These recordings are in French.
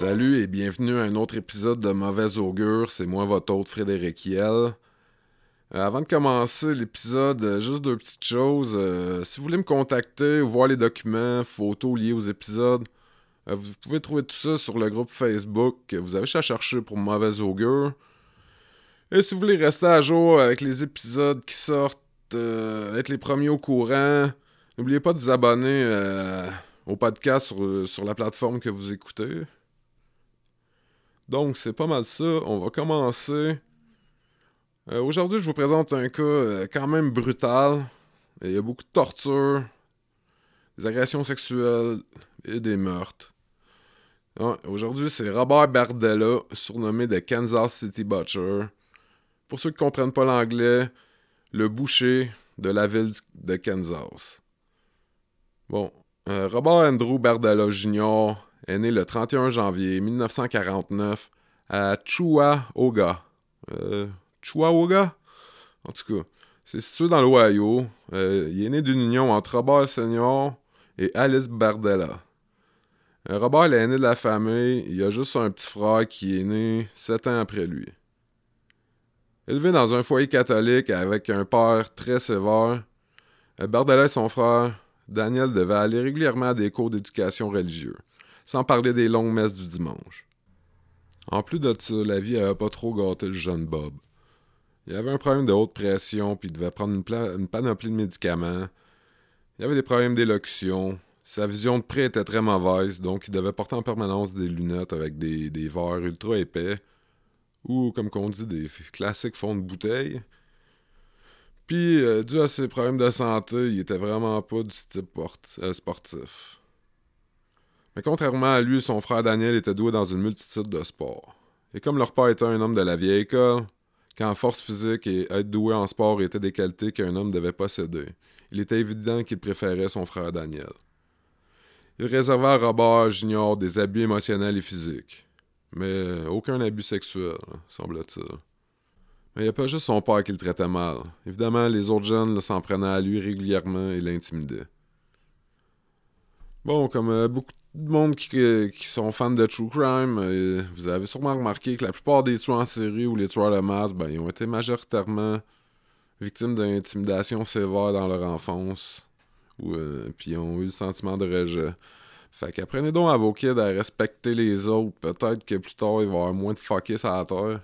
Salut et bienvenue à un autre épisode de Mauvais Augure, c'est moi votre hôte Frédéric Hiel. Euh, avant de commencer l'épisode, euh, juste deux petites choses. Euh, si vous voulez me contacter voir les documents, photos liés aux épisodes, vous pouvez trouver tout ça sur le groupe Facebook. Vous avez à chercher pour Mauvais Augure. Et si vous voulez rester à jour avec les épisodes qui sortent, euh, être les premiers au courant, n'oubliez pas de vous abonner euh, au podcast sur, sur la plateforme que vous écoutez. Donc, c'est pas mal ça. On va commencer. Euh, Aujourd'hui, je vous présente un cas quand même brutal. Il y a beaucoup de torture, des agressions sexuelles et des meurtres. Ouais, Aujourd'hui, c'est Robert Bardella, surnommé de Kansas City Butcher. Pour ceux qui comprennent pas l'anglais, le boucher de la ville de Kansas. Bon, euh, Robert Andrew Bardella Jr. est né le 31 janvier 1949 à Chuaoga. Euh? En tout cas, c'est situé dans l'Ohio. Euh, il est né d'une union entre Robert Senior et Alice Bardella. Euh, Robert est l'aîné de la famille. Il a juste un petit frère qui est né sept ans après lui. Élevé dans un foyer catholique avec un père très sévère, euh, Bardella et son frère Daniel devaient aller régulièrement à des cours d'éducation religieuse, sans parler des longues messes du dimanche. En plus de ça, la vie avait pas trop gâté le jeune Bob. Il avait un problème de haute pression, puis il devait prendre une, panoplie de médicaments. Il avait des problèmes d'élocution. Sa vision de près était très mauvaise, donc il devait porter en permanence des lunettes avec des verres ultra épais, ou comme qu'on dit, des classiques fonds de bouteille. Puis, euh, dû à ses problèmes de santé, il était vraiment pas du type euh, sportif. Mais contrairement à lui, son frère Daniel était doué dans une multitude de sports. Et comme leur père était un homme de la vieille école, quand force physique et être doué en sport étaient des qualités qu'un homme devait posséder, il était évident qu'il préférait son frère Daniel. Il réservait à Robert Junior des abus émotionnels et physiques. Mais euh, aucun abus sexuel, hein, semble-t-il. Mais il n'y a pas juste son père qui le traitait mal. Évidemment, les autres jeunes s'en prenaient à lui régulièrement et l'intimidaient. Bon, comme euh, beaucoup de monde qui, qui sont fans de True Crime, euh, vous avez sûrement remarqué que la plupart des tueurs en série ou les tueurs de masse, ben, ils ont été majoritairement victimes d'intimidation sévère dans leur enfance. Ou, euh, puis ils ont eu le sentiment de rejet. Fait qu'apprenez donc à vos kids à respecter les autres. Peut-être que plus tard, il va avoir moins de fuckers à la terre.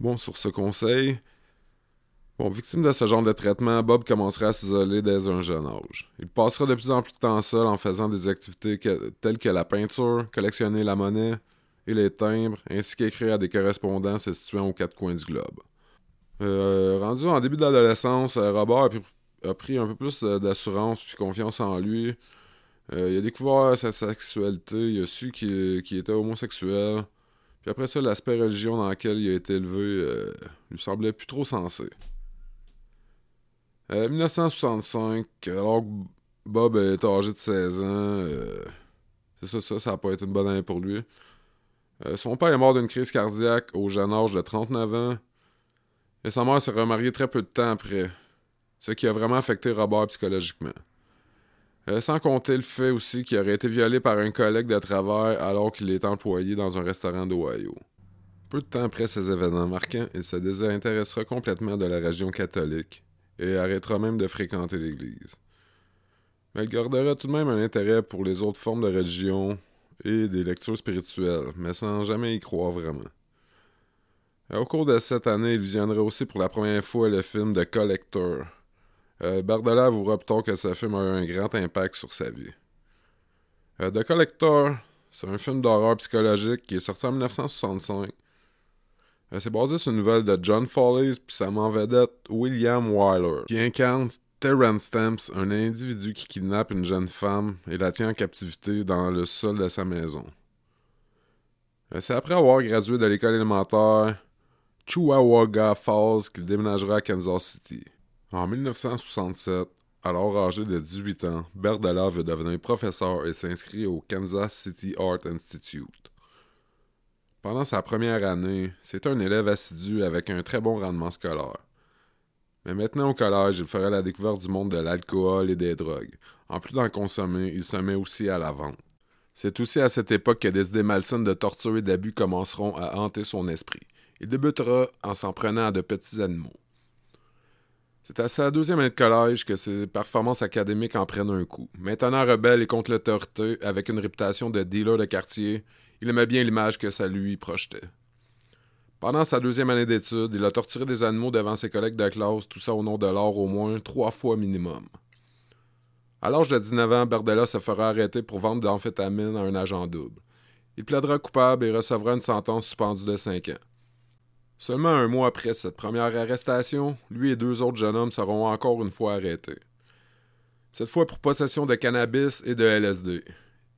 Bon, sur ce conseil, bon, victime de ce genre de traitement, Bob commencera à s'isoler dès un jeune âge. Il passera de plus en plus de temps seul en faisant des activités telles que la peinture, collectionner la monnaie et les timbres, ainsi qu'écrire à des correspondants se situant aux quatre coins du globe. Euh, rendu en début de l'adolescence, Robert a pris, a pris un peu plus euh, d'assurance puis confiance en lui. Euh, il a découvert sa sexualité, il a su qu'il était homosexuel. Puis après ça, l'aspect religion dans lequel il a été élevé euh, lui semblait plus trop sensé. Euh, 1965, alors que Bob était âgé de 16 ans, euh, c'est ça, ça, ça n'a pas été une bonne année pour lui. Euh, son père est mort d'une crise cardiaque au jeune âge de 39 ans. Et sa mère s'est remariée très peu de temps après, ce qui a vraiment affecté Robert psychologiquement. Euh, sans compter le fait aussi qu'il aurait été violé par un collègue de travail alors qu'il était employé dans un restaurant d'Ohio. Peu de temps après ces événements marquants, il se désintéressera complètement de la religion catholique et arrêtera même de fréquenter l'Église. Mais il gardera tout de même un intérêt pour les autres formes de religion et des lectures spirituelles, mais sans jamais y croire vraiment. Euh, Au cours de cette année, il visionnera aussi pour la première fois le film The Collector, euh, Bardella avouera plus tard que ce film a eu un grand impact sur sa vie. Euh, The Collector, c'est un film d'horreur psychologique qui est sorti en 1965. Euh, c'est basé sur une nouvelle de John Foley puis sa en vedette William Wyler, qui incarne Terrence Stamps, un individu qui kidnappe une jeune femme et la tient en captivité dans le sol de sa maison. Euh, c'est après avoir gradué de l'école élémentaire Chuawaga Falls qu'il déménagera à Kansas City. En 1967, alors âgé de 18 ans, Berdella veut devenir professeur et s'inscrit au Kansas City Art Institute. Pendant sa première année, c'est un élève assidu avec un très bon rendement scolaire. Mais maintenant au collège, il fera la découverte du monde de l'alcool et des drogues. En plus d'en consommer, il se met aussi à la vente. C'est aussi à cette époque que des idées malsaines de torture et d'abus commenceront à hanter son esprit. Il débutera en s'en prenant à de petits animaux. C'est à sa deuxième année de collège que ses performances académiques en prennent un coup. Maintenant rebelle et contre l'autorité, avec une réputation de dealer de quartier, il aimait bien l'image que ça lui projetait. Pendant sa deuxième année d'études, il a torturé des animaux devant ses collègues de classe, tout ça au nom de l'or au moins trois fois minimum. À l'âge de 19 ans, Berdella se fera arrêter pour vente d'amphétamine à un agent double. Il plaidera coupable et recevra une sentence suspendue de 5 ans. Seulement un mois après cette première arrestation, lui et deux autres jeunes hommes seront encore une fois arrêtés. Cette fois pour possession de cannabis et de LSD.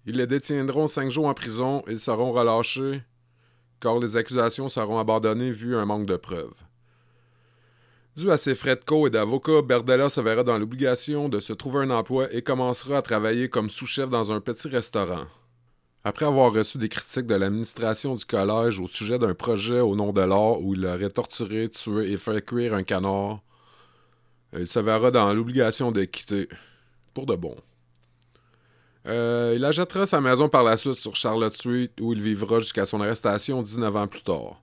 Ils les détiendront cinq jours en prison et ils seront relâchés car les accusations seront abandonnées vu un manque de preuves. Dû à ses frais de co et d'avocat, Berdella se verra dans l'obligation de se trouver un emploi et commencera à travailler comme sous-chef dans un petit restaurant. Après avoir reçu des critiques de l'administration du collège au sujet d'un projet au nom de l'or où il aurait torturé, tué et fait cuire un canard, il se verra dans l'obligation de quitter. Pour de bon. Euh, il achètera sa maison par la suite sur Charlotte Street où il vivra jusqu'à son arrestation 19 ans plus tard.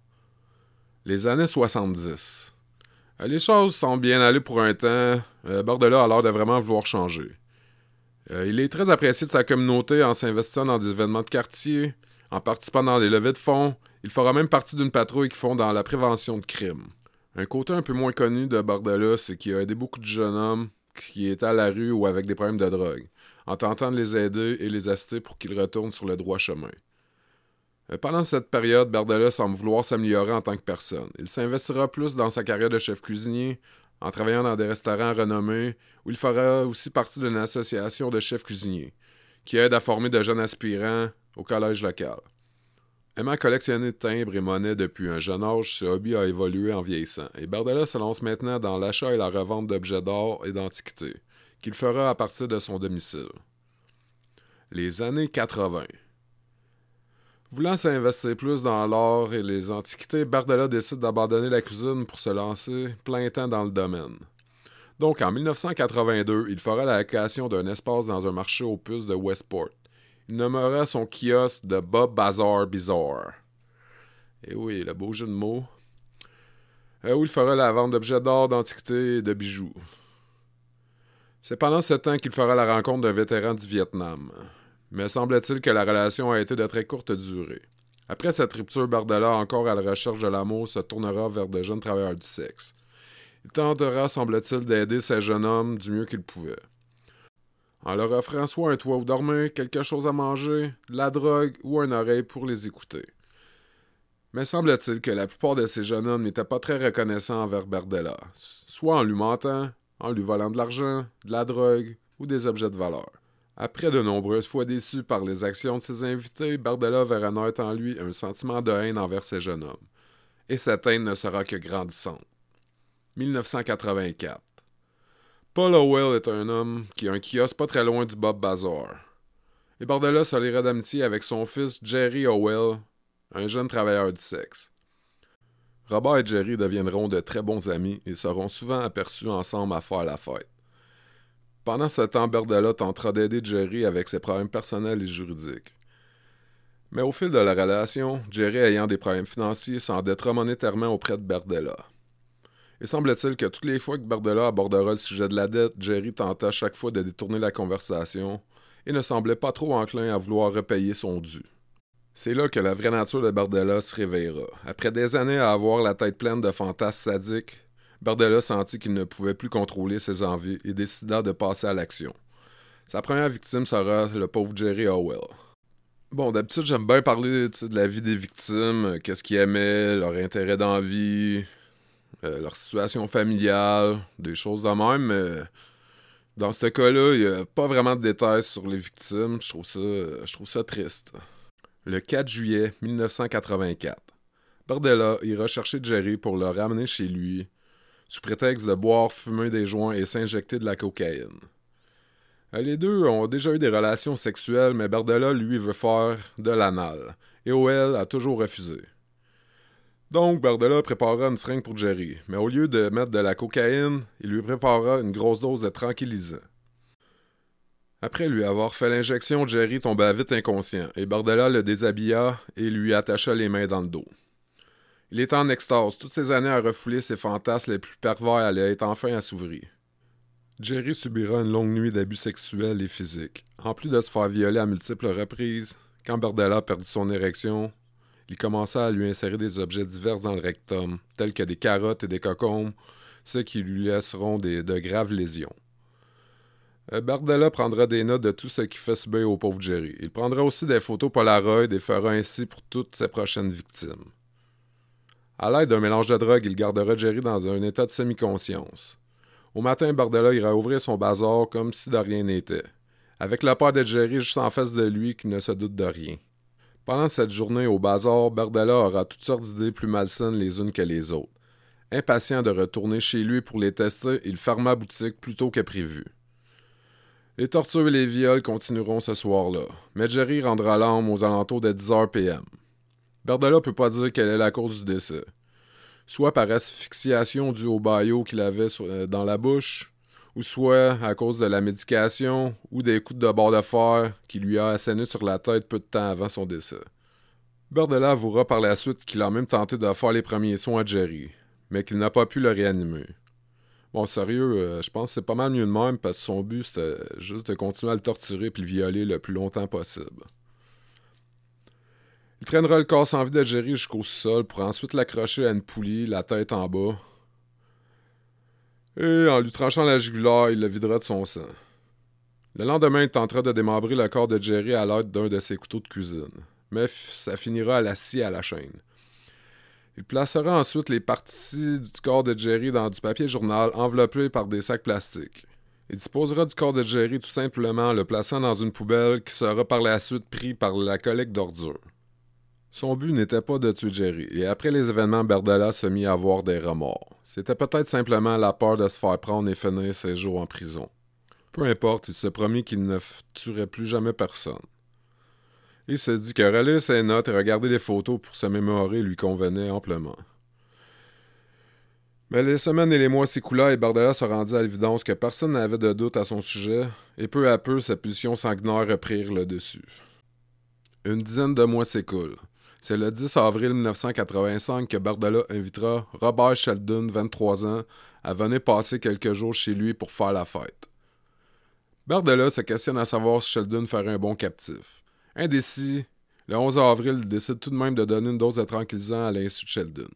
Les années 70. Euh, les choses sont bien allées pour un temps. Euh, Bordela a l'air de vraiment vouloir changer. Euh, il est très apprécié de sa communauté en s'investissant dans des événements de quartier, en participant dans des levées de fonds. Il fera même partie d'une patrouille qui font dans la prévention de crimes. Un côté un peu moins connu de Bordela, c'est qu'il a aidé beaucoup de jeunes hommes qui étaient à la rue ou avec des problèmes de drogue, en tentant de les aider et les assister pour qu'ils retournent sur le droit chemin. Euh, pendant cette période, Berdella semble vouloir s'améliorer en tant que personne. Il s'investira plus dans sa carrière de chef cuisinier, en travaillant dans des restaurants renommés, où il fera aussi partie d'une association de chefs cuisiniers, qui aide à former de jeunes aspirants au collège local. Aimant collectionner timbres et monnaies depuis un jeune âge, ce hobby a évolué en vieillissant, et Berdella se lance maintenant dans l'achat et la revente d'objets d'or et d'antiquités, qu'il fera à partir de son domicile. Les années 80. Voulant s'investir plus dans l'or et les antiquités, Bardella décide d'abandonner la cuisine pour se lancer plein temps dans le domaine. Donc en 1982, il fera la location d'un espace dans un marché aux puces de Westport. Il nommera son kiosque de Bob Bazar Bizarre. Et oui, le beau jeu de mots. Euh, où il fera la vente d'objets d'or, d'antiquités et de bijoux. C'est pendant ce temps qu'il fera la rencontre d'un vétéran du Vietnam mais semble-t-il que la relation a été de très courte durée. Après cette rupture, Bardella, encore à la recherche de l'amour, se tournera vers de jeunes travailleurs du sexe. Il tentera, semble-t-il, d'aider ces jeunes hommes du mieux qu'il pouvait. En leur offrant soit un toit où dormir, quelque chose à manger, de la drogue ou un oreille pour les écouter. Mais semble-t-il que la plupart de ces jeunes hommes n'étaient pas très reconnaissants envers Bardella, soit en lui mentant, en lui volant de l'argent, de la drogue ou des objets de valeur. Après de nombreuses fois déçu par les actions de ses invités, Bardella verra naître en lui un sentiment de haine envers ces jeunes hommes. Et cette haine ne sera que grandissante. 1984. Paul Howell est un homme qui a un kiosque pas très loin du Bob Bazar. Et Bardella se liera d'amitié avec son fils Jerry Howell, un jeune travailleur du sexe. Robert et Jerry deviendront de très bons amis et seront souvent aperçus ensemble à faire la fête. Pendant ce temps, Berdella tentera d'aider Jerry avec ses problèmes personnels et juridiques. Mais au fil de la relation, Jerry ayant des problèmes financiers s'endettera monétairement auprès de Berdella. Et semble-t-il que toutes les fois que Berdella abordera le sujet de la dette, Jerry tenta chaque fois de détourner la conversation et ne semblait pas trop enclin à vouloir repayer son dû. C'est là que la vraie nature de Berdella se réveillera. Après des années à avoir la tête pleine de fantasmes sadiques, Bardella sentit qu'il ne pouvait plus contrôler ses envies et décida de passer à l'action. Sa première victime sera le pauvre Jerry Howell. Bon, d'habitude, j'aime bien parler de la vie des victimes, euh, qu'est-ce qu'ils aimaient, leur intérêt dans la vie, euh, leur situation familiale, des choses de même, mais dans ce cas-là, il n'y a pas vraiment de détails sur les victimes. Je trouve ça, je trouve ça triste. Le 4 juillet 1984, Bardella ira chercher Jerry pour le ramener chez lui sous prétexte de boire, fumer des joints et s'injecter de la cocaïne. Euh, les deux ont déjà eu des relations sexuelles, mais Bardella, lui, veut faire de l'anal, et OL a toujours refusé. Donc, Bardella préparera une seringue pour Jerry, mais au lieu de mettre de la cocaïne, il lui préparera une grosse dose de tranquillisant. Après lui avoir fait l'injection, Jerry tomba vite inconscient, et Bardella le déshabilla et lui attacha les mains dans le dos. Il était en extase. Toutes ces années à refouler ses fantasmes les plus pervers allaient être enfin assouvris. Jerry subira une longue nuit d'abus sexuels et physiques. En plus de se faire violer à multiples reprises, quand Bardella perdit son érection, il commença à lui insérer des objets divers dans le rectum, tels que des carottes et des cocombes, ce qui lui laisseront de graves lésions. Euh, Bardella prendra des notes de tout ce qui fait subir au pauvre Jerry. Il prendra aussi des photos Polaroid et fera ainsi pour toutes ses prochaines victimes. À l'aide d'un mélange de drogue, il gardera Jerry dans un état de semi-conscience. Au matin, Bardella ira ouvrir son bazar comme si de rien n'était, avec la peur de Jerry juste en face de lui qui ne se doute de rien. Pendant cette journée au bazar, Bardella aura toutes sortes d'idées plus malsaines les unes que les autres. Impatient de retourner chez lui pour les tester, il ferma boutique plus tôt que prévu. Les tortures et les viols continueront ce soir-là, mais Jerry rendra l'âme aux alentours de 10h PM. Berdella peut pas dire quelle est la cause du décès. Soit par asphyxiation due au baillot qu'il avait euh, dans la bouche, ou soit à cause de la médication ou des coups de bord de fer qui lui a asséné sur la tête peu de temps avant son décès. Berdella avouera par la suite qu'il a même tenté de faire les premiers soins à Jerry, mais qu'il n'a pas pu le réanimer. Bon, sérieux, euh, je pense que c'est pas mal mieux de même parce que son but c'était juste de continuer à le torturer puis le violer le plus longtemps possible. Il traînera le corps sans vie Jerry jusqu'au sol pour ensuite l'accrocher à une poulie, la tête en bas. Et en lui tranchant la jugulaire, il le videra de son sang. Le lendemain, il tentera de démembrer le corps de Jerry à l'aide d'un de ses couteaux de cuisine. Mais ça finira à la scie à la chaîne. Il placera ensuite les parties du corps de Jerry dans du papier journal enveloppé par des sacs plastiques. Il disposera du corps de Jerry tout simplement en le plaçant dans une poubelle qui sera par la suite pris par la collecte d'ordures. Son but n'était pas de tuer Jerry, et après les événements, Berdella se mit à avoir des remords. C'était peut-être simplement la peur de se faire prendre et finir ses jours en prison. Peu importe, il se promit qu'il ne tuerait plus jamais personne. Il se dit que relire ses notes et regarder les photos pour se mémorer lui convenait amplement. Mais les semaines et les mois s'écoulèrent et Bardella se rendit à l'évidence que personne n'avait de doute à son sujet, et peu à peu sa pulsion sanguinaire reprirent le dessus. Une dizaine de mois s'écoulent. C'est le 10 avril 1985 que Bardella invitera Robert Sheldon, 23 ans, à venir passer quelques jours chez lui pour faire la fête. Bardella se questionne à savoir si Sheldon ferait un bon captif. Indécis, le 11 avril, il décide tout de même de donner une dose de tranquillisant à l'insu de Sheldon.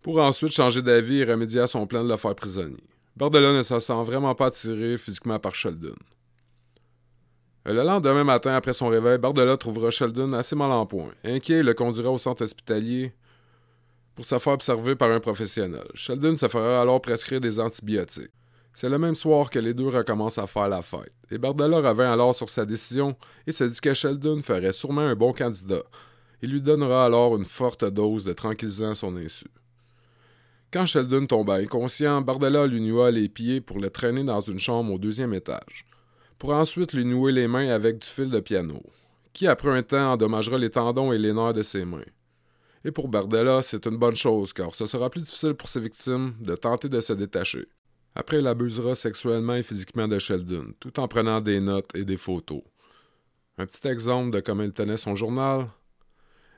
Pour ensuite changer d'avis et remédier à son plan de le faire prisonnier. Bardella ne se sent vraiment pas attiré physiquement par Sheldon. Le lendemain matin, après son réveil, Bardella trouvera Sheldon assez mal en point. Inquiet, il le conduira au centre hospitalier pour se faire observer par un professionnel. Sheldon se fera alors prescrire des antibiotiques. C'est le même soir que les deux recommencent à faire la fête. Et Bardella revint alors sur sa décision et se dit que Sheldon ferait sûrement un bon candidat. Il lui donnera alors une forte dose de tranquillisant à son insu. Quand Sheldon tomba inconscient, Bardella lui noua les pieds pour le traîner dans une chambre au deuxième étage pour ensuite lui nouer les mains avec du fil de piano, qui après un temps endommagera les tendons et les nerfs de ses mains. Et pour Bardella, c'est une bonne chose, car ce sera plus difficile pour ses victimes de tenter de se détacher. Après, il abusera sexuellement et physiquement de Sheldon, tout en prenant des notes et des photos. Un petit exemple de comment il tenait son journal.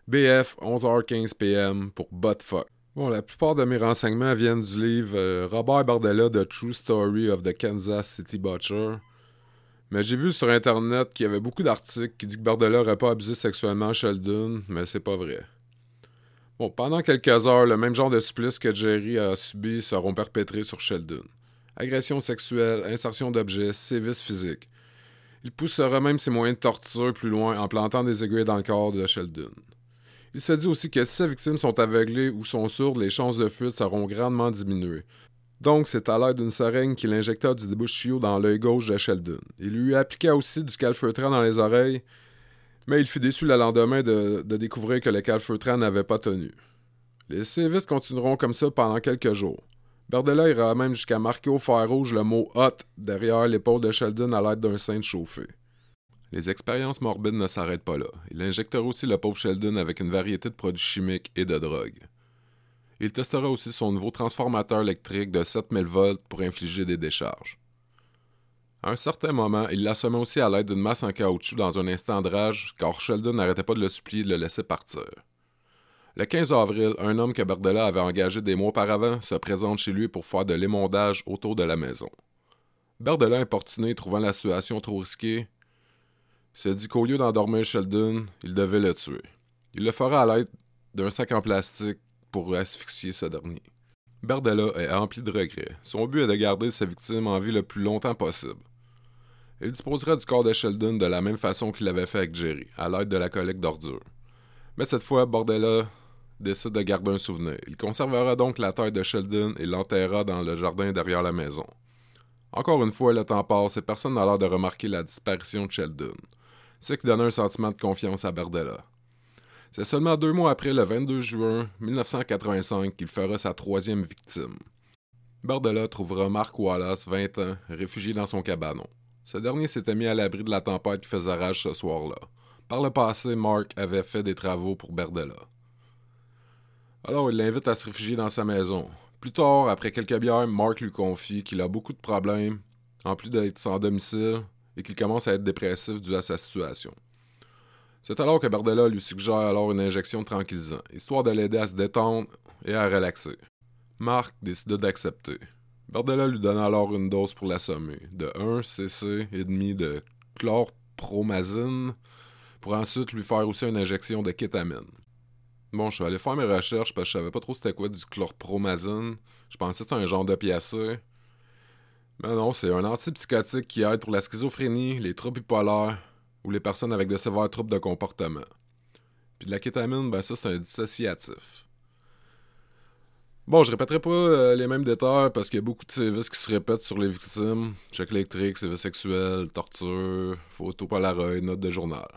BF, 11h15 PM pour Buttfuck. Bon, la plupart de mes renseignements viennent du livre euh, Robert Bardella, The True Story of the Kansas City Butcher, mais j'ai vu sur Internet qu'il y avait beaucoup d'articles qui disent que Bardella n'aurait pas abusé sexuellement Sheldon, mais c'est pas vrai. Bon, pendant quelques heures, le même genre de supplice que Jerry a subi seront perpétrés sur Sheldon. Agression sexuelle, insertion d'objets, sévices physiques. Il poussera même ses moyens de torture plus loin en plantant des aiguilles dans le corps de Sheldon. Il se dit aussi que si ses victimes sont aveuglées ou sont sourdes, les chances de fuite seront grandement diminuées. Donc, c'est à l'aide d'une seringue qu'il injecta du débouche dans l'œil gauche de Sheldon. Il lui appliqua aussi du calfeutrant dans les oreilles, mais il fut déçu le lendemain de, découvrir que le calfeutrant n'avait pas tenu. Les sévices continueront comme ça pendant quelques jours. Berdella ira même jusqu'à marquer au fer rouge le mot hot derrière l'épaule de Sheldon à l'aide d'un sein chauffé. Les expériences morbides ne s'arrêtent pas là. Il injectera aussi le pauvre Sheldon avec une variété de produits chimiques et de drogues. Il testera aussi son nouveau transformateur électrique de 7000 volts pour infliger des décharges. À un certain moment, il l'assommait aussi à l'aide d'une masse en caoutchouc dans un instant de rage, car Sheldon n'arrêtait pas de le supplier de le laisser partir. Le 15 avril, un homme que Bardella avait engagé des mois auparavant se présente chez lui pour faire de l'émondage autour de la maison. Bardella, importuné, trouvant la situation trop risquée, se dit qu'au lieu d'endormir Sheldon, il devait le tuer. Il le fera à l'aide d'un sac en plastique pour asphyxier ce dernier. Bardella est rempli de regrets. Son but est de garder sa victime en vie le plus longtemps possible. Il disposera du corps de Sheldon de la même façon qu'il l'avait fait avec Jerry, à l'aide de la collecte d'ordures. Mais cette fois, Bordella décide de garder un souvenir. Il conservera donc la tête de Sheldon et l'enterrera dans le jardin derrière la maison. Encore une fois, le temps passe et personne n'a l'air de remarquer la disparition de Sheldon ce qui donnait un sentiment de confiance à Bardella. C'est seulement deux mois après, le 22 juin 1985, qu'il fera sa troisième victime. Bardella trouvera Mark Wallace, 20 ans, réfugié dans son cabanon. Ce dernier s'était mis à l'abri de la tempête qui faisait rage ce soir-là. Par le passé, Mark avait fait des travaux pour Bardella. Alors il l'invite à se réfugier dans sa maison. Plus tard, après quelques bières, Mark lui confie qu'il a beaucoup de problèmes, en plus d'être sans domicile, et qu'il commence à être dépressif dû à sa situation. C'est alors que Bardella lui suggère alors une injection de tranquillisant, histoire de l'aider à se détendre et à relaxer. Marc décide d'accepter. Bardella lui donne alors une dose pour l'assommer, de 1 cc et demi de chlorpromazine, pour ensuite lui faire aussi une injection de kétamine. Bon, je suis allé faire mes recherches parce que je savais pas trop c'était quoi du chlorpromazine. Je pensais que c'était un genre d'opiacé. Mais non, c'est un antipsychotique qui aide pour la schizophrénie, les troubles bipolaires ou les personnes avec de sévères troubles de comportement. Puis de la kétamine, ben ça, c'est un dissociatif. Bon, je répéterai pas euh, les mêmes détails parce qu'il y a beaucoup de services qui se répètent sur les victimes. Choc électrique, services sexuels, torture, photo polaroid, notes de journal.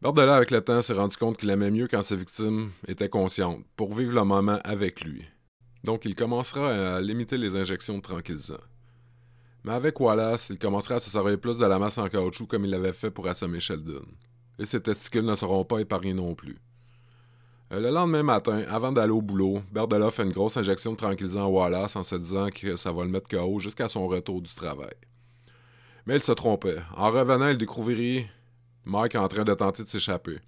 Bordela, avec le temps, s'est rendu compte qu'il aimait mieux quand sa victime était consciente, pour vivre le moment avec lui. Donc, il commencera à limiter les injections de tranquillisants. Mais avec Wallace, il commencera à se servir plus de la masse en caoutchouc comme il l'avait fait pour assommer Sheldon. Et ses testicules ne seront pas épargnés non plus. Euh, le lendemain matin, avant d'aller au boulot, Berdella fait une grosse injection de tranquillisant à Wallace en se disant que ça va le mettre KO jusqu'à son retour du travail. Mais il se trompait. En revenant, il découvrit Mike en train de tenter de s'échapper.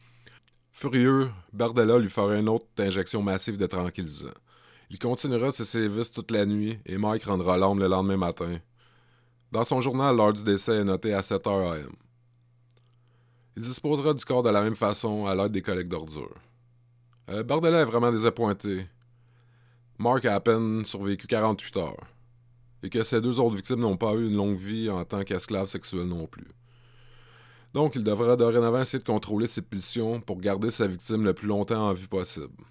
Furieux, Berdella lui fera une autre injection massive de tranquillisant. Il continuera ses services toute la nuit et Mike rendra l'homme le lendemain matin. Dans son journal, l'heure du décès est notée à 7h AM. Il disposera du corps de la même façon à l'aide des collègues d'ordures. Euh, est vraiment désappointé. Mark a à peine survécu 48 heures. Et que ses deux autres victimes n'ont pas eu une longue vie en tant qu'esclaves sexuels non plus. Donc, il devra dorénavant essayer de contrôler ses pulsions pour garder sa victime le plus longtemps en vie possible.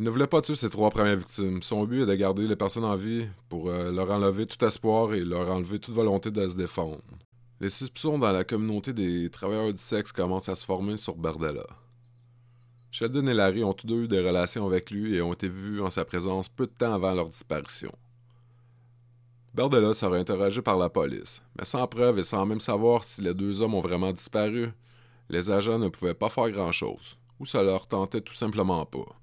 Il ne voulait pas tuer ses trois premières victimes. Son but est de garder les personnes en vie pour euh, leur enlever tout espoir et leur enlever toute volonté de se défendre. Les soupçons dans la communauté des travailleurs du sexe commencent à se former sur Bardella. Sheldon et Larry ont tous deux eu des relations avec lui et ont été vus en sa présence peu de temps avant leur disparition. Bardella sera interrogé par la police, mais sans preuve et sans même savoir si les deux hommes ont vraiment disparu, les agents ne pouvaient pas faire grand-chose, ou ça leur tentait tout simplement pas.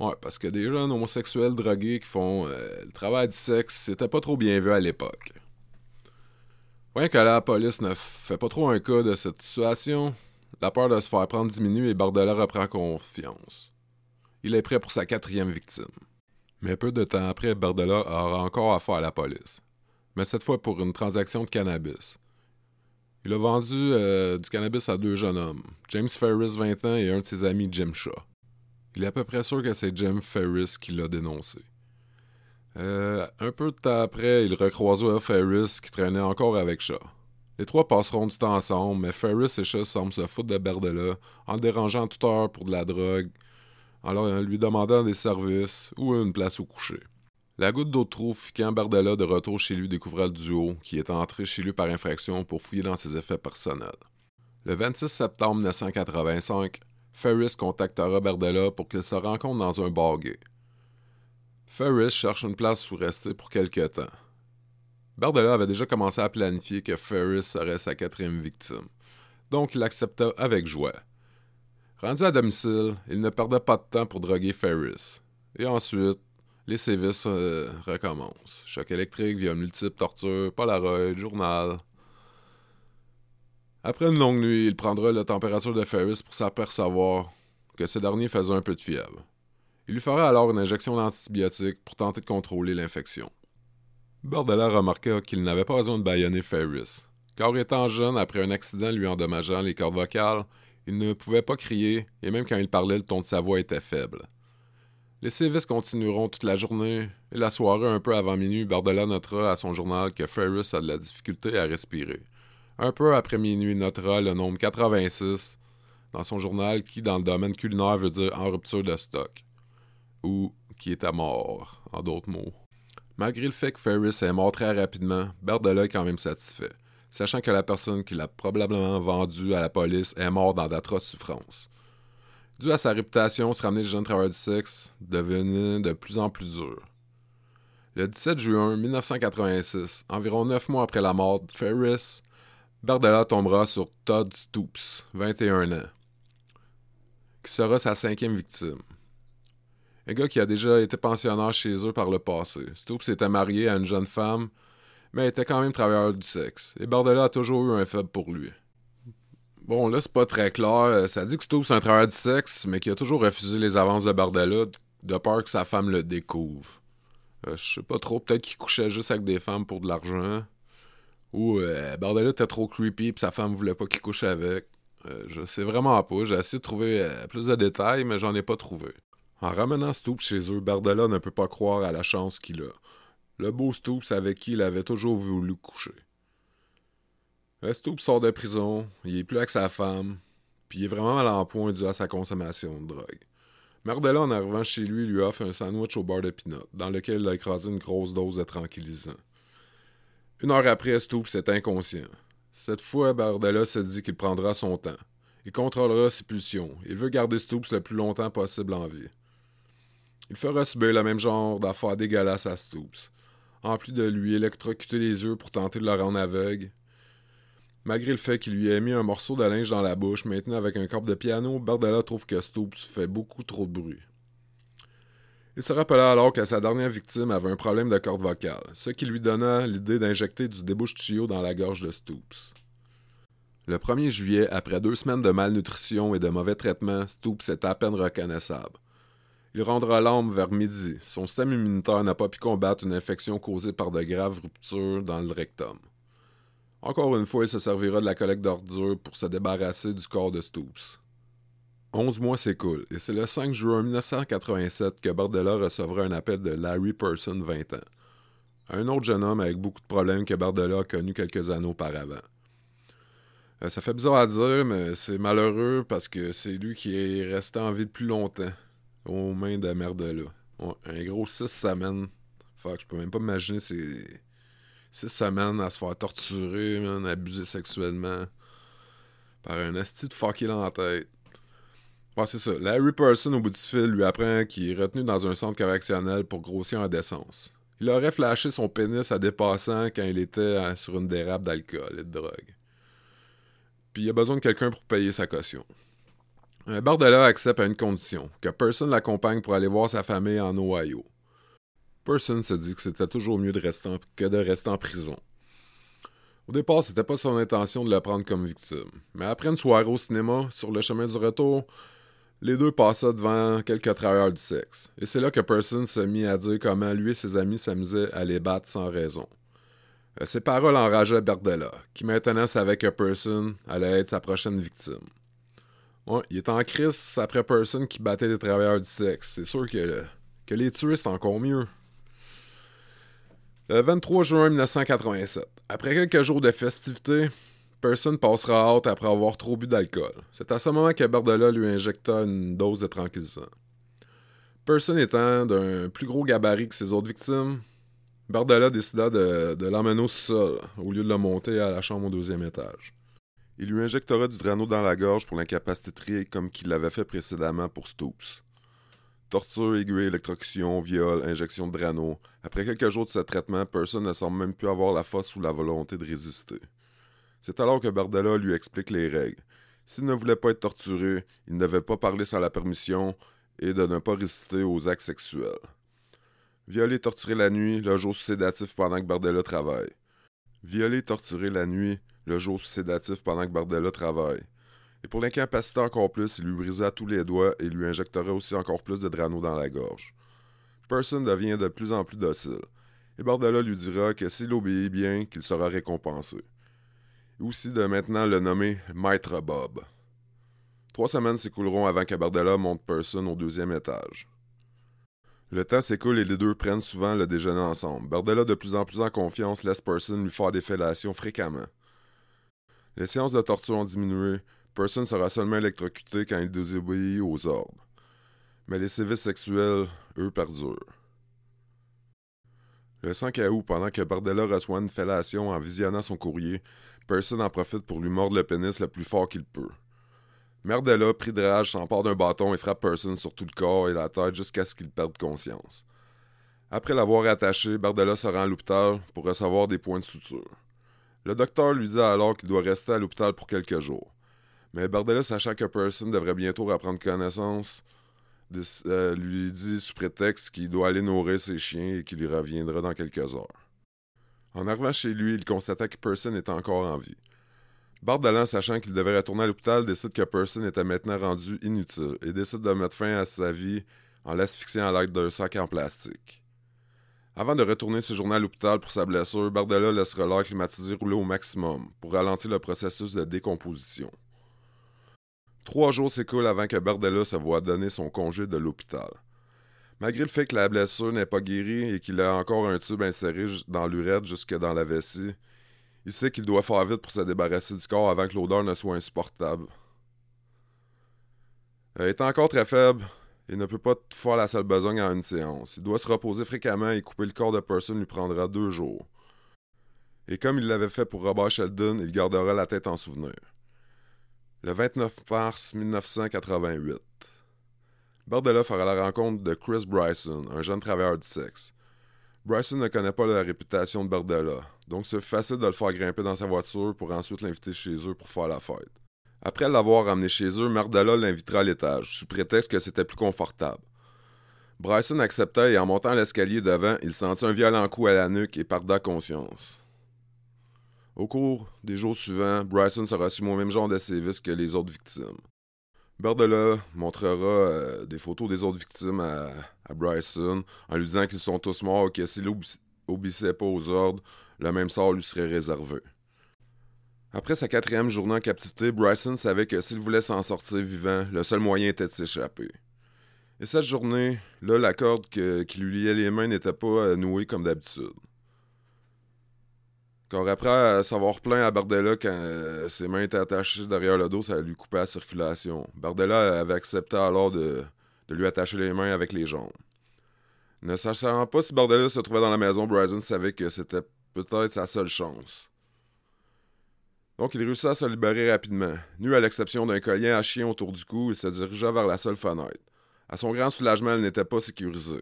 Ouais, parce que des jeunes homosexuels drogués qui font euh, le travail du sexe, c'était pas trop bien vu à l'époque. Voyant que la police ne fait pas trop un cas de cette situation, la peur de se faire prendre diminue et Bardella reprend confiance. Il est prêt pour sa quatrième victime. Mais peu de temps après, Bardella aura encore affaire à la police. Mais cette fois pour une transaction de cannabis. Il a vendu euh, du cannabis à deux jeunes hommes, James Ferris, 20 ans, et un de ses amis, Jim Shaw. Il est à peu près sûr que c'est Jim Ferris qui l'a dénoncé. Euh, un peu de temps après, il recroisera Ferris qui traînait encore avec Shaw. Les trois passeront du temps ensemble, mais Ferris et Shaw semblent se foutre de Berdella en le dérangeant toute heure pour de la drogue, en lui demandant des services ou une place au coucher. La goutte d'eau trouve quand Berdella, de retour chez lui, découvra le duo qui est entré chez lui par infraction pour fouiller dans ses effets personnels. Le 26 septembre 1985, Ferris contactera Berdella pour qu'il se rencontre dans un bar gay. Ferris cherche une place où rester pour quelque temps. Berdella avait déjà commencé à planifier que Ferris serait sa quatrième victime, donc il accepta avec joie. Rendu à domicile, il ne perdait pas de temps pour droguer Ferris. Et ensuite, Les sévices euh, recommencent. Choc électrique, via multiples tortures, Polaroid, journal. Après une longue nuit, il prendra la température de Ferris pour s'apercevoir que ce dernier faisait un peu de fièvre. Il lui fera alors une injection d'antibiotiques pour tenter de contrôler l'infection. Bordella remarqua qu'il n'avait pas besoin de baïonner Ferris, car étant jeune, après un accident lui endommageant les cordes vocales, il ne pouvait pas crier, et même quand il parlait, le ton de sa voix était faible. Les sévices continueront toute la journée, et la soirée, un peu avant minuit, Bardella notera à son journal que Ferris a de la difficulté à respirer. Un peu après minuit, notera le nombre 86 dans son journal, qui, dans le domaine culinaire, veut dire en rupture de stock, ou qui est à mort, en d'autres mots. Malgré le fait que Ferris est mort très rapidement, Bardella est quand même satisfait, sachant que la personne qui l'a probablement vendu à la police est morte dans d'atroces souffrances. Dû à sa réputation, se ramener les jeunes travailleurs du sexe devenait de plus en plus dur. Le 17 juin 1986, environ neuf mois après la mort de Ferris, Bardella tombera sur Todd Stoops, 21 ans, qui sera sa cinquième victime. Un gars qui a déjà été pensionnaire chez eux par le passé. Stoops était marié à une jeune femme, mais était quand même travailleur du sexe. Et Bardella a toujours eu un faible pour lui. Bon, là, c'est pas très clair. Ça dit que Stoops est un travailleur du sexe, mais qu'il a toujours refusé les avances de Bardella de peur que sa femme le découvre. Euh, je sais pas trop, peut-être qu'il couchait juste avec des femmes pour de l'argent. Ou euh, Bardella était trop creepy et sa femme voulait pas qu'il couche avec. Euh, je sais vraiment pas. J'ai essayé de trouver euh, plus de détails, mais j'en ai pas trouvé. En ramenant Stoops chez eux, Bardella ne peut pas croire à la chance qu'il a. Le beau Stoops avec qui il avait toujours voulu coucher. Stoops sort de prison, il est plus avec sa femme, puis il est vraiment mal en point dû à sa consommation de drogue. Bardella, en arrivant chez lui, lui offre un sandwich au beurre de pinot, dans lequel il a écrasé une grosse dose de tranquillisant. Une heure après, Stoops est inconscient. Cette fois, Bardella se dit qu'il prendra son temps. Il contrôlera ses pulsions. Il veut garder Stoops le plus longtemps possible en vie. Il fera subir le même genre d'affaires dégueulasses à Stoops. En plus de lui électrocuter les yeux pour tenter de le rendre aveugle. Malgré le fait qu'il lui ait mis un morceau de linge dans la bouche maintenu avec un corps de piano, Bardella trouve que Stoops fait beaucoup trop de bruit. Il se rappela alors que sa dernière victime avait un problème de corde vocale, ce qui lui donna l'idée d'injecter du débouche-tuyau dans la gorge de Stoops. Le 1er juillet, après deux semaines de malnutrition et de mauvais traitements, Stoops est à peine reconnaissable. Il rendra l'âme vers midi. Son système immunitaire n'a pas pu combattre une infection causée par de graves ruptures dans le rectum. Encore une fois, il se servira de la collecte d'ordures pour se débarrasser du corps de Stoops. 11 mois s'écoulent et c'est le 5 juin 1987 que Bardella recevra un appel de Larry Person, 20 ans. Un autre jeune homme avec beaucoup de problèmes que Bardella a connu quelques années auparavant. Euh, ça fait bizarre à dire, mais c'est malheureux parce que c'est lui qui est resté en vie plus longtemps aux mains de Merdella. Ouais, un gros 6 semaines. Fuck, je peux même pas imaginer ces 6 semaines à se faire torturer, abuser sexuellement par un asti de fuck en tête. Ouais, c'est ça. Larry Person, au bout du fil, lui apprend qu'il est retenu dans un centre correctionnel pour grossière indécence. Il aurait flashé son pénis à dépassant quand il était sur une dérape d'alcool et de drogue. Puis il a besoin de quelqu'un pour payer sa caution. Un Bardella accepte à une condition, que Person l'accompagne pour aller voir sa famille en Ohio. Person se dit que c'était toujours mieux de rester en, que de rester en prison. Au départ, c'était pas son intention de le prendre comme victime. Mais après une soirée au cinéma, sur le chemin du retour, les deux passaient devant quelques travailleurs du sexe. Et c'est là que Person s'est mis à dire comment lui et ses amis s'amusaient à les battre sans raison. Euh, Ces paroles enrageaient Berdella, qui maintenant savait que Person allait être sa prochaine victime. Il est en crise après Person qui battait des travailleurs du sexe. C'est sûr que, que les tuer, c'est encore mieux. Le 23 juin 1987, après quelques jours de festivités, Person passera haute après avoir trop bu d'alcool. C'est à ce moment que Bardella lui injecta une dose de tranquillisant. Person étant d'un plus gros gabarit que ses autres victimes, Bardella décida de, l'emmener au sol au lieu de le monter à la chambre au deuxième étage. Il lui injectera du drano dans la gorge pour l'incapaciter comme qu'il l'avait fait précédemment pour Stoops. Torture, aiguille, électrocution, viol, injection de drano. Après quelques jours de ce traitement, personne ne semble même plus avoir la force ou la volonté de résister. C'est alors que Bardella lui explique les règles. S'il ne voulait pas être torturé, il ne devait pas parler sans la permission et de ne pas résister aux actes sexuels. Violer, torturer la nuit, le jour sous sédatif pendant que Bardella travaille. Violer, torturer la nuit, le jour sous sédatif pendant que Bardella travaille. Et pour l'incapaciter encore plus, il lui brisera tous les doigts et lui injectera aussi encore plus de drano dans la gorge. Person devient de plus en plus docile, et Bardella lui dira que s'il obéit bien, qu'il sera récompensé. Aussi de maintenant le nommer Maître Bob. Trois semaines s'écouleront avant que Bardella monte Person au deuxième étage. Le temps s'écoule et les deux prennent souvent le déjeuner ensemble. Bardella, de plus en plus en confiance, laisse Person lui faire des fellations fréquemment. Les séances de torture ont diminué. Person sera seulement électrocuté quand il désobéit aux ordres. Mais les sévices sexuels, eux, perdurent. Le 5 août, pendant que Bardella reçoit une fellation en visionnant son courrier, Person en profite pour lui mordre le pénis le plus fort qu'il peut. Merdella, pris de rage, s'empare d'un bâton et frappe Person sur tout le corps et la tête jusqu'à ce qu'il perde conscience. Après l'avoir attaché, Bardella se rend à l'hôpital pour recevoir des points de suture. Le docteur lui dit alors qu'il doit rester à l'hôpital pour quelques jours. Mais Bardella, sachant que Person devrait bientôt reprendre connaissance, euh, lui dit sous prétexte qu'il doit aller nourrir ses chiens et qu'il y reviendra dans quelques heures. En arrivant chez lui, il constata que Person était encore en vie. Bardalan, sachant qu'il devait retourner à l'hôpital, décide que Person était maintenant rendu inutile et décide de mettre fin à sa vie en l'asphyxiant à l'aide d'un sac en plastique. Avant de retourner séjourner à l'hôpital pour sa blessure, Bardella laissera l'air climatisé rouler au maximum pour ralentir le processus de décomposition. Trois jours s'écoulent avant que Bardella se voie donner son congé de l'hôpital. Malgré le fait que la blessure n'est pas guérie et qu'il a encore un tube inséré dans l'urètre jusque dans la vessie, il sait qu'il doit faire vite pour se débarrasser du corps avant que l'odeur ne soit insupportable. Il est encore très faible et ne peut pas faire la seule besogne en une séance. Il doit se reposer fréquemment et couper le corps de personne lui prendra deux jours. Et comme il l'avait fait pour Robert Sheldon, il gardera la tête en souvenir. Le 29 mars 1988, Bardella fera la rencontre de Chris Bryson, un jeune travailleur du sexe. Bryson ne connaît pas la réputation de Bardella, donc c'est facile de le faire grimper dans sa voiture pour ensuite l'inviter chez eux pour faire la fête. Après l'avoir ramené chez eux, Bardella l'invitera à l'étage, sous prétexte que c'était plus confortable. Bryson accepta et en montant l'escalier devant, il sentit un violent coup à la nuque et perda conscience. Au cours des jours suivants, Bryson sera reçu au même genre de sévices que les autres victimes. Bardella montrera euh, des photos des autres victimes à, Bryson en lui disant qu'ils sont tous morts et que s'il obéissait pas aux ordres, le même sort lui serait réservé. Après sa quatrième journée en captivité, Bryson savait que s'il voulait s'en sortir vivant, le seul moyen était de s'échapper. Et cette journée, là, la corde qui lui liait les mains n'était pas euh, nouée comme d'habitude. Car après savoir plaint à Bardella quand euh, ses mains étaient attachées derrière le dos, ça lui coupait la circulation. Bardella avait accepté alors de, lui attacher les mains avec les jambes. Ne sachant pas si Bardella se trouvait dans la maison, Bryson savait que c'était peut-être sa seule chance. Donc il réussit à se libérer rapidement. Nu à l'exception d'un collier à chien autour du cou, il se dirigea vers la seule fenêtre. À son grand soulagement, elle n'était pas sécurisée.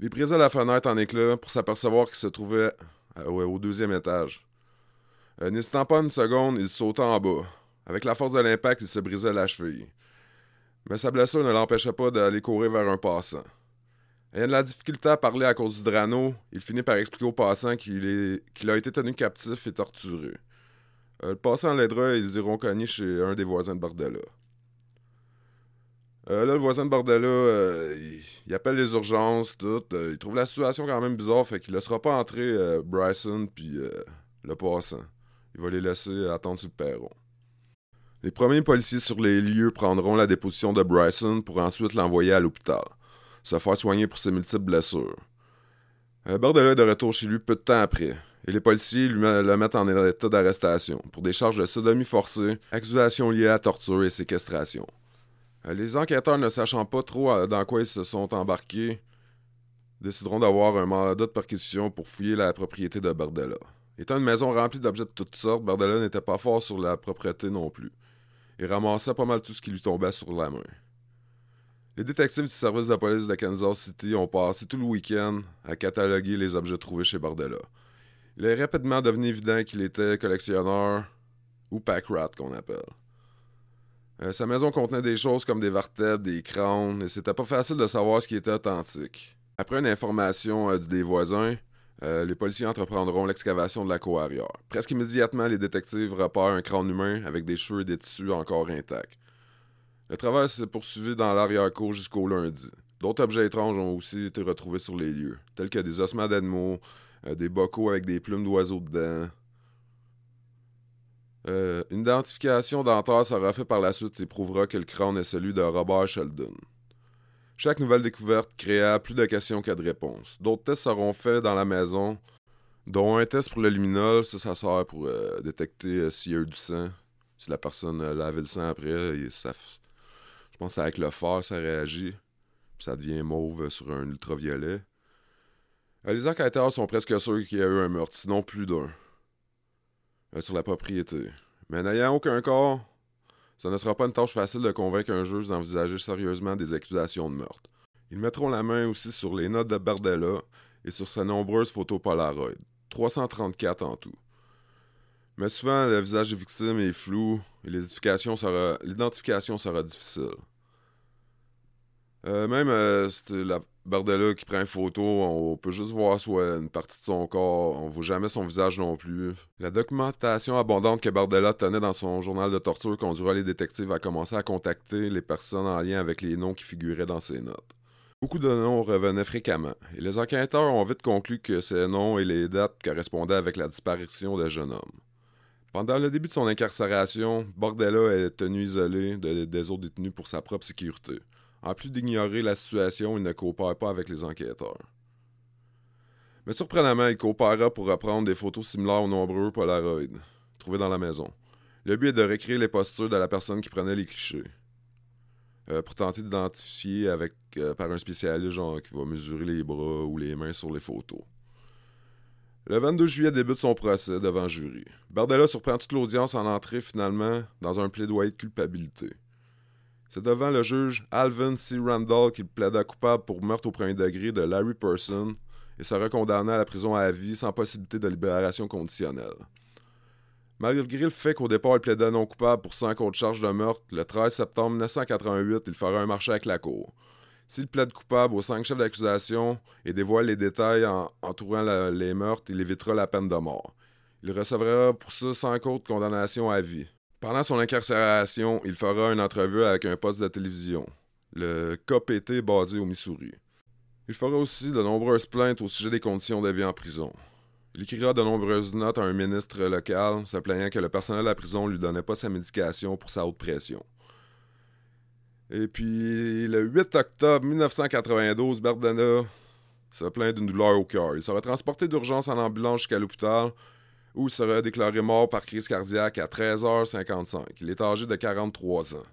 Il brisa la fenêtre en éclats pour s'apercevoir qu'il se trouvait euh, au deuxième étage. Euh, n'hésitant pas une seconde, il sauta en bas. Avec la force de l'impact, il se brisait la cheville. Mais sa blessure ne l'empêchait pas d'aller courir vers un passant. Ayant de la difficulté à parler à cause du drano, il finit par expliquer au passant qu'il a été tenu captif et torturé. Euh, le passant l'aidera et ils iront cogner chez un des voisins de Bordella. Là, le voisin de Bordella, il, appelle les urgences, tout. il trouve la situation quand même bizarre, fait qu'il laissera pas entrer Bryson puis le passant. Il va les laisser attendre sur le perron. Les premiers policiers sur les lieux prendront la déposition de Bryson pour ensuite l'envoyer à l'hôpital, se faire soigner pour ses multiples blessures. Euh, Bordella est de retour chez lui peu de temps après, et les policiers lui le mettent en état d'arrestation pour des charges de sodomie forcée, accusations liées à torture et séquestration. Euh, les enquêteurs, ne sachant pas trop euh, dans quoi ils se sont embarqués, décideront d'avoir un mandat de perquisition pour fouiller la propriété de Bordella. Étant une maison remplie d'objets de toutes sortes, Bardella n'était pas fort sur la propreté non plus. Il ramassait pas mal tout ce qui lui tombait sur la main. Les détectives du service de police de Kansas City ont passé tout le week-end à cataloguer les objets trouvés chez Bardella. Il est rapidement devenu évident qu'il était collectionneur ou pack rat qu'on appelle. Euh, sa maison contenait des choses comme des vertèbres, des crânes, et c'était pas facile de savoir ce qui était authentique. Après une information euh, des voisins, euh, les policiers entreprendront l'excavation de la cour arrière. Presque immédiatement, les détectives repèrent un crâne humain avec des cheveux et des tissus encore intacts. Le travail s'est poursuivi dans l'arrière-cour jusqu'au lundi. D'autres objets étranges ont aussi été retrouvés sur les lieux, tels que des ossements d'animaux, des bocaux avec des plumes d'oiseaux dedans. Euh, une identification dentaire sera faite par la suite et prouvera que le crâne est celui de Robert Sheldon. Chaque nouvelle découverte créa plus de questions que de réponses. D'autres tests seront faits dans la maison, dont un test pour le luminol, ça, ça sert pour euh, détecter euh, s'il y a eu du sang. Si la personne euh, lavait le sang après, je pense que avec le fer, ça réagit. Puis ça devient mauve sur un ultraviolet. Les enquêteurs sont presque sûrs qu'il y a eu un meurtre, sinon plus d'un. Euh, sur la propriété. Mais n'ayant aucun corps, ce ne sera pas une tâche facile de convaincre un juge d'envisager sérieusement des accusations de meurtre. Ils mettront la main aussi sur les notes de Bardella et sur ses nombreuses photos Polaroid, 334 en tout. Mais souvent, le visage des victimes est flou et l'identification sera, difficile. Euh, même euh, la Bardella qui prend une photo, on peut juste voir soit une partie de son corps, on voit jamais son visage non plus. La documentation abondante que Bardella tenait dans son journal de torture conduira les détectives à commencer à contacter les personnes en lien avec les noms qui figuraient dans ses notes. Beaucoup de noms revenaient fréquemment, et les enquêteurs ont vite conclu que ces noms et les dates correspondaient avec la disparition d'un jeune homme. Pendant le début de son incarcération, Bordella est tenu isolé de- des autres détenus pour sa propre sécurité. En plus d'ignorer la situation, il ne coopère pas avec les enquêteurs. Mais surprenamment, il coopéra pour reprendre des photos similaires aux nombreux Polaroid trouvés dans la maison. Le but est de recréer les postures de la personne qui prenait les clichés. Euh, pour tenter d'identifier avec euh, par un spécialiste genre qui va mesurer les bras ou les mains sur les photos. Le 22 juillet débute son procès devant jury. Bardella surprend toute l'audience en entrée finalement dans un plaidoyer de culpabilité. C'est devant le juge Alvin C. Randall qu'il plaida coupable pour meurtre au premier degré de Larry Person et sera condamné à la prison à vie sans possibilité de libération conditionnelle. Malgré le fait qu'au départ il plaida non coupable pour 100 contre charge de meurtre, le 13 septembre 1988, il fera un marché avec la cour. S'il plaide coupable aux cinq chefs d'accusation et dévoile les détails en- entourant les meurtres, il évitera la peine de mort. Il recevra pour ça 100 contre condamnation à vie. Pendant son incarcération, il fera une entrevue avec un poste de télévision, le KPT basé au Missouri. Il fera aussi de nombreuses plaintes au sujet des conditions de vie en prison. Il écrira de nombreuses notes à un ministre local se plaignant que le personnel de la prison ne lui donnait pas sa médication pour sa haute pression. Et puis, le 8 octobre 1992, Bardana se plaint d'une douleur au cœur. Il sera transporté d'urgence en ambulance jusqu'à l'hôpital où il sera déclaré mort par crise cardiaque à 13h55. Il est âgé de 43 ans.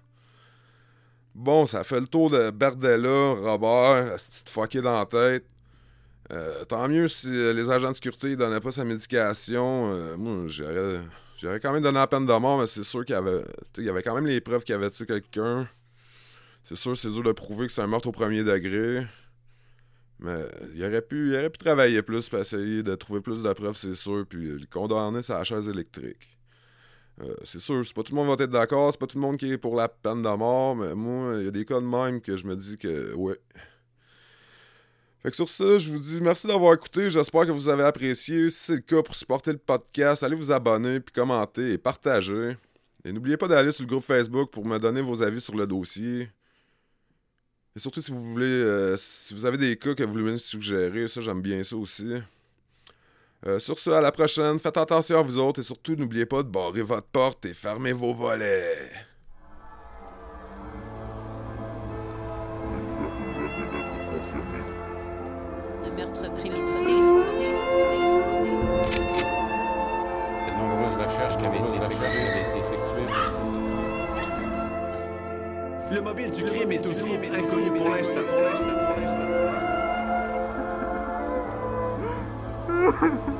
Bon, ça fait le tour de Bardella, Robert, la petite fucké dans la tête. Euh, tant mieux si euh, les agents de sécurité ne donnaient pas sa médication. Euh, j'aurais, quand même donné la peine de mort, mais c'est sûr qu'il y avait, il y avait quand même les preuves qu'il avait tué quelqu'un. C'est sûr, c'est dur de prouver que c'est un meurtre au premier degré. Mais il aurait pu, travailler plus pour essayer de trouver plus de preuves, c'est sûr, puis le condamner sa chaise électrique. Euh, c'est sûr, c'est pas tout le monde va être d'accord, c'est pas tout le monde qui est pour la peine de mort, mais moi, il y a des cas de même que je me dis que ouais. Fait que sur ça, je vous dis merci d'avoir écouté. J'espère que vous avez apprécié. Si c'est le cas, pour supporter le podcast, allez vous abonner, puis commenter et partager. Et n'oubliez pas d'aller sur le groupe Facebook pour me donner vos avis sur le dossier. Et surtout si vous voulez, euh, si vous avez des cas que vous voulez me suggérer, ça j'aime bien ça aussi. Euh, sur ce, à la prochaine. Faites attention à vous autres et surtout n'oubliez pas de barrer votre porte et fermer vos volets. de meurtre Le mobile du crime est toujours inconnu pour l'instant. Pour l'instant.